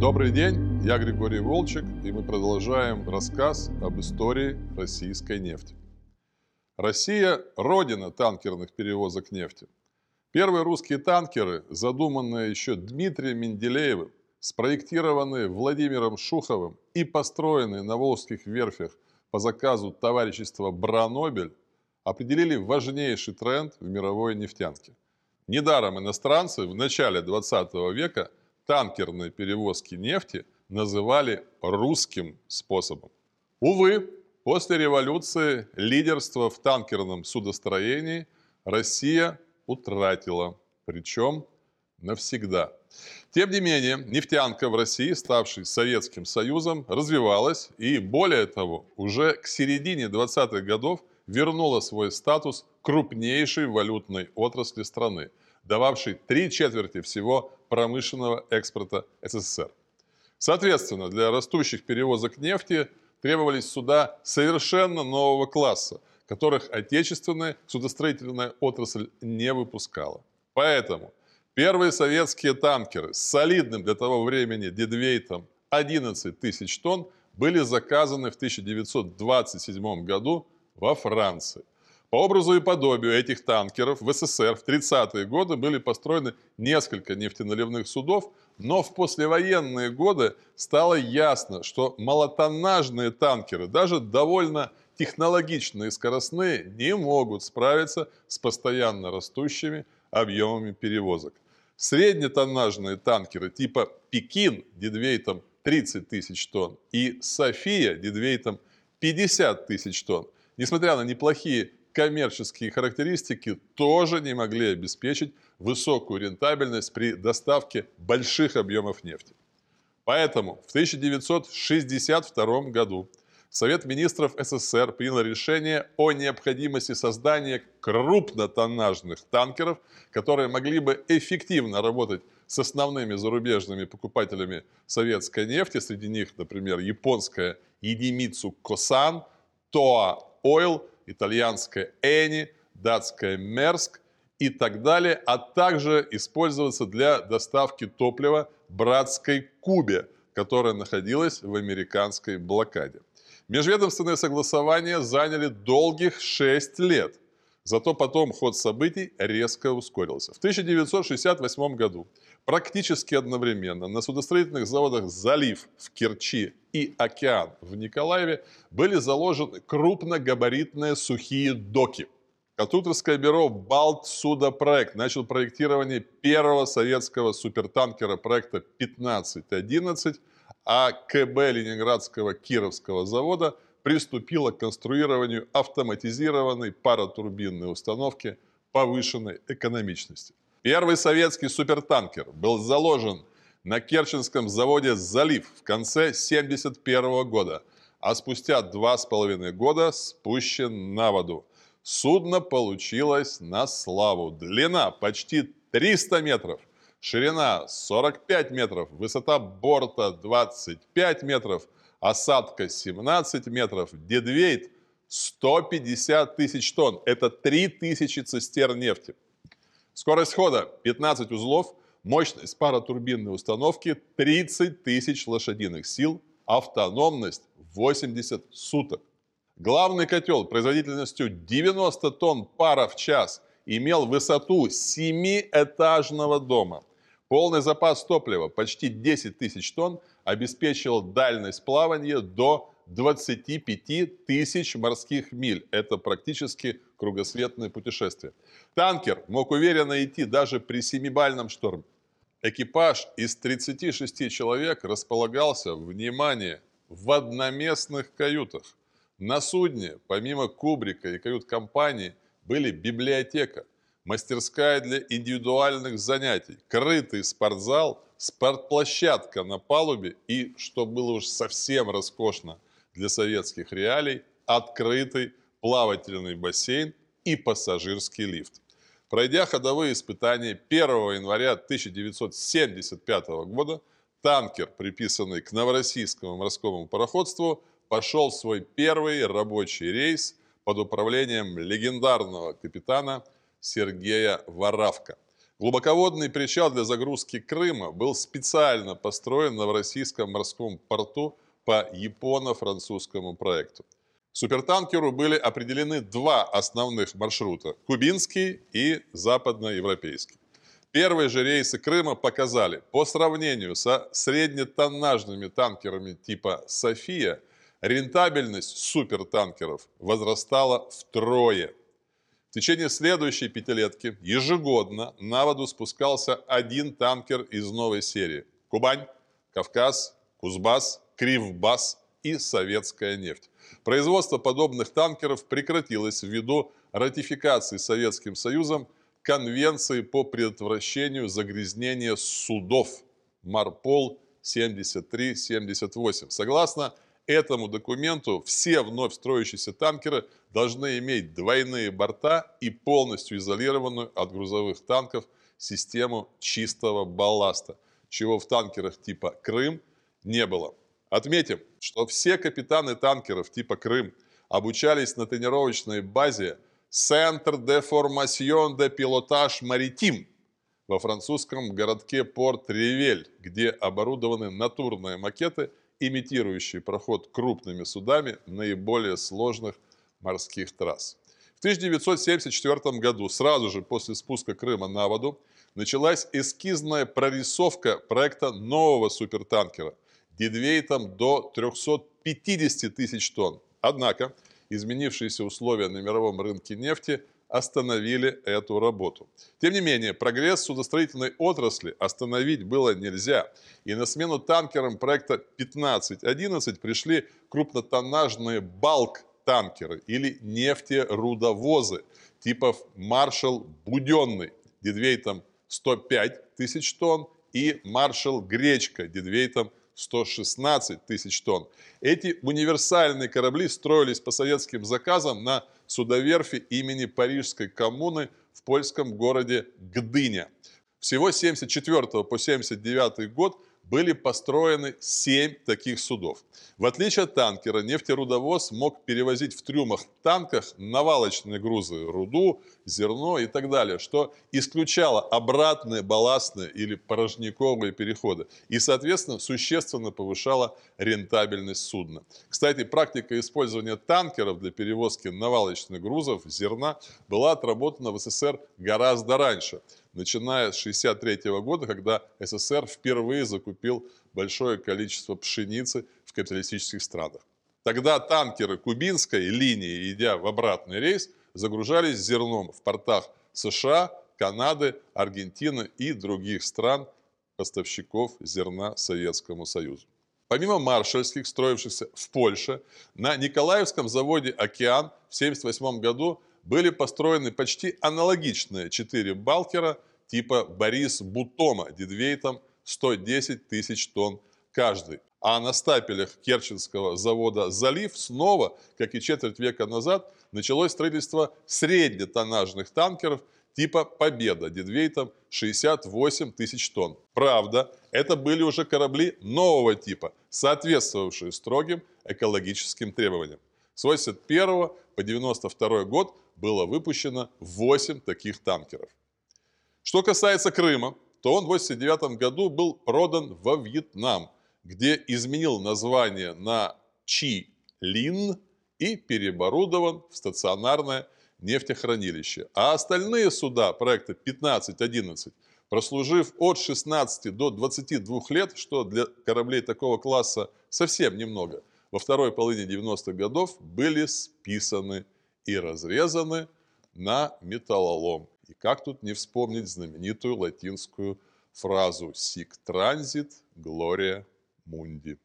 Добрый день, я Григорий Волчек, и мы продолжаем рассказ об истории российской нефти. Россия – родина танкерных перевозок нефти. Первые русские танкеры, задуманные еще Дмитрием Менделеевым, спроектированные Владимиром Шуховым и построенные на Волжских верфях по заказу товарищества Бранобель, определили важнейший тренд в мировой нефтянке. Недаром иностранцы в начале 20 века танкерные перевозки нефти называли русским способом. Увы, после революции лидерство в танкерном судостроении Россия утратила, причем навсегда. Тем не менее, нефтянка в России, ставшей Советским Союзом, развивалась и, более того, уже к середине 20-х годов вернула свой статус крупнейшей валютной отрасли страны, дававшей три четверти всего промышленного экспорта СССР. Соответственно, для растущих перевозок нефти требовались суда совершенно нового класса, которых отечественная судостроительная отрасль не выпускала. Поэтому первые советские танкеры с солидным для того времени дедвейтом 11 тысяч тонн были заказаны в 1927 году во Франции. По образу и подобию этих танкеров в СССР в 30-е годы были построены несколько нефтеналивных судов, но в послевоенные годы стало ясно, что малотоннажные танкеры, даже довольно технологичные и скоростные, не могут справиться с постоянно растущими объемами перевозок. Среднетоннажные танкеры типа «Пекин» дедвейтом 30 тысяч тонн и «София» дедвейтом 50 тысяч тонн несмотря на неплохие коммерческие характеристики, тоже не могли обеспечить высокую рентабельность при доставке больших объемов нефти. Поэтому в 1962 году Совет министров СССР принял решение о необходимости создания крупнотоннажных танкеров, которые могли бы эффективно работать с основными зарубежными покупателями советской нефти, среди них, например, японская Едимицу Косан, Тоа Oil, итальянская Eni, датская Мерск и так далее, а также использоваться для доставки топлива братской Кубе, которая находилась в американской блокаде. Межведомственные согласования заняли долгих 6 лет. Зато потом ход событий резко ускорился. В 1968 году практически одновременно на судостроительных заводах «Залив» в Керчи и «Океан» в Николаеве были заложены крупногабаритные сухие доки. Катутовское бюро «Балт Судопроект» начал проектирование первого советского супертанкера проекта 1511, а КБ Ленинградского Кировского завода приступило к конструированию автоматизированной паротурбинной установки повышенной экономичности. Первый советский супертанкер был заложен на Керченском заводе «Залив» в конце 1971 года, а спустя два с половиной года спущен на воду. Судно получилось на славу. Длина почти 300 метров, ширина 45 метров, высота борта 25 метров, осадка 17 метров, дедвейт 150 тысяч тонн. Это 3000 цистерн нефти. Скорость хода 15 узлов, мощность паротурбинной установки 30 тысяч лошадиных сил, автономность 80 суток. Главный котел производительностью 90 тонн пара в час имел высоту семиэтажного дома. Полный запас топлива, почти 10 тысяч тонн, обеспечивал дальность плавания до 25 тысяч морских миль. Это практически кругосветное путешествие. Танкер мог уверенно идти даже при семибальном шторме. Экипаж из 36 человек располагался, внимание, в одноместных каютах. На судне, помимо кубрика и кают-компании, были библиотека, мастерская для индивидуальных занятий, крытый спортзал, спортплощадка на палубе и, что было уж совсем роскошно для советских реалий, открытый плавательный бассейн и пассажирский лифт. Пройдя ходовые испытания 1 января 1975 года, танкер, приписанный к Новороссийскому морскому пароходству, пошел свой первый рабочий рейс под управлением легендарного капитана Сергея Воравка. Глубоководный причал для загрузки Крыма был специально построен в Новороссийском морском порту по японо-французскому проекту. Супертанкеру были определены два основных маршрута – кубинский и западноевропейский. Первые же рейсы Крыма показали, по сравнению со среднетоннажными танкерами типа «София», рентабельность супертанкеров возрастала втрое. В течение следующей пятилетки ежегодно на воду спускался один танкер из новой серии – Кубань, Кавказ, Кузбасс, Кривбас и Советская нефть. Производство подобных танкеров прекратилось ввиду ратификации Советским Союзом Конвенции по предотвращению загрязнения судов Марпол 73-78. Согласно этому документу все вновь строящиеся танкеры должны иметь двойные борта и полностью изолированную от грузовых танков систему чистого балласта, чего в танкерах типа «Крым» не было. Отметим, что все капитаны танкеров типа «Крым» обучались на тренировочной базе «Центр де формасьон де пилотаж маритим» во французском городке Порт-Ревель, где оборудованы натурные макеты, имитирующие проход крупными судами наиболее сложных морских трасс. В 1974 году, сразу же после спуска Крыма на воду, началась эскизная прорисовка проекта нового супертанкера – дедвейтом до 350 тысяч тонн. Однако изменившиеся условия на мировом рынке нефти остановили эту работу. Тем не менее, прогресс судостроительной отрасли остановить было нельзя. И на смену танкерам проекта 15-11 пришли крупнотоннажные балк-танкеры или нефтерудовозы типов «Маршал Буденный» дедвейтом 105 тысяч тонн и «Маршал Гречка» дедвейтом 116 тысяч тонн. Эти универсальные корабли строились по советским заказам на судоверфи имени Парижской коммуны в польском городе Гдыня. Всего с 1974 по 1979 год были построены 7 таких судов. В отличие от танкера, нефтерудовоз мог перевозить в трюмах танках навалочные грузы, руду, зерно и так далее, что исключало обратные балластные или порожниковые переходы и, соответственно, существенно повышало рентабельность судна. Кстати, практика использования танкеров для перевозки навалочных грузов, зерна, была отработана в СССР гораздо раньше – начиная с 1963 года, когда СССР впервые закупил большое количество пшеницы в капиталистических странах. Тогда танкеры кубинской линии, идя в обратный рейс, загружались зерном в портах США, Канады, Аргентины и других стран, поставщиков зерна Советскому Союзу. Помимо маршальских, строившихся в Польше, на Николаевском заводе «Океан» в 1978 году были построены почти аналогичные четыре балкера типа Борис Бутома дедвейтом 110 тысяч тонн каждый. А на стапелях Керченского завода «Залив» снова, как и четверть века назад, началось строительство среднетоннажных танкеров типа «Победа» дедвейтом 68 тысяч тонн. Правда, это были уже корабли нового типа, соответствовавшие строгим экологическим требованиям. С 81 по 92 год было выпущено 8 таких танкеров. Что касается Крыма, то он в 1989 году был продан во Вьетнам, где изменил название на Чи Лин и переоборудован в стационарное нефтехранилище. А остальные суда проекта 15-11, прослужив от 16 до 22 лет, что для кораблей такого класса совсем немного, во второй половине 90-х годов были списаны и разрезаны на металлолом. И как тут не вспомнить знаменитую латинскую фразу «Sic transit gloria mundi»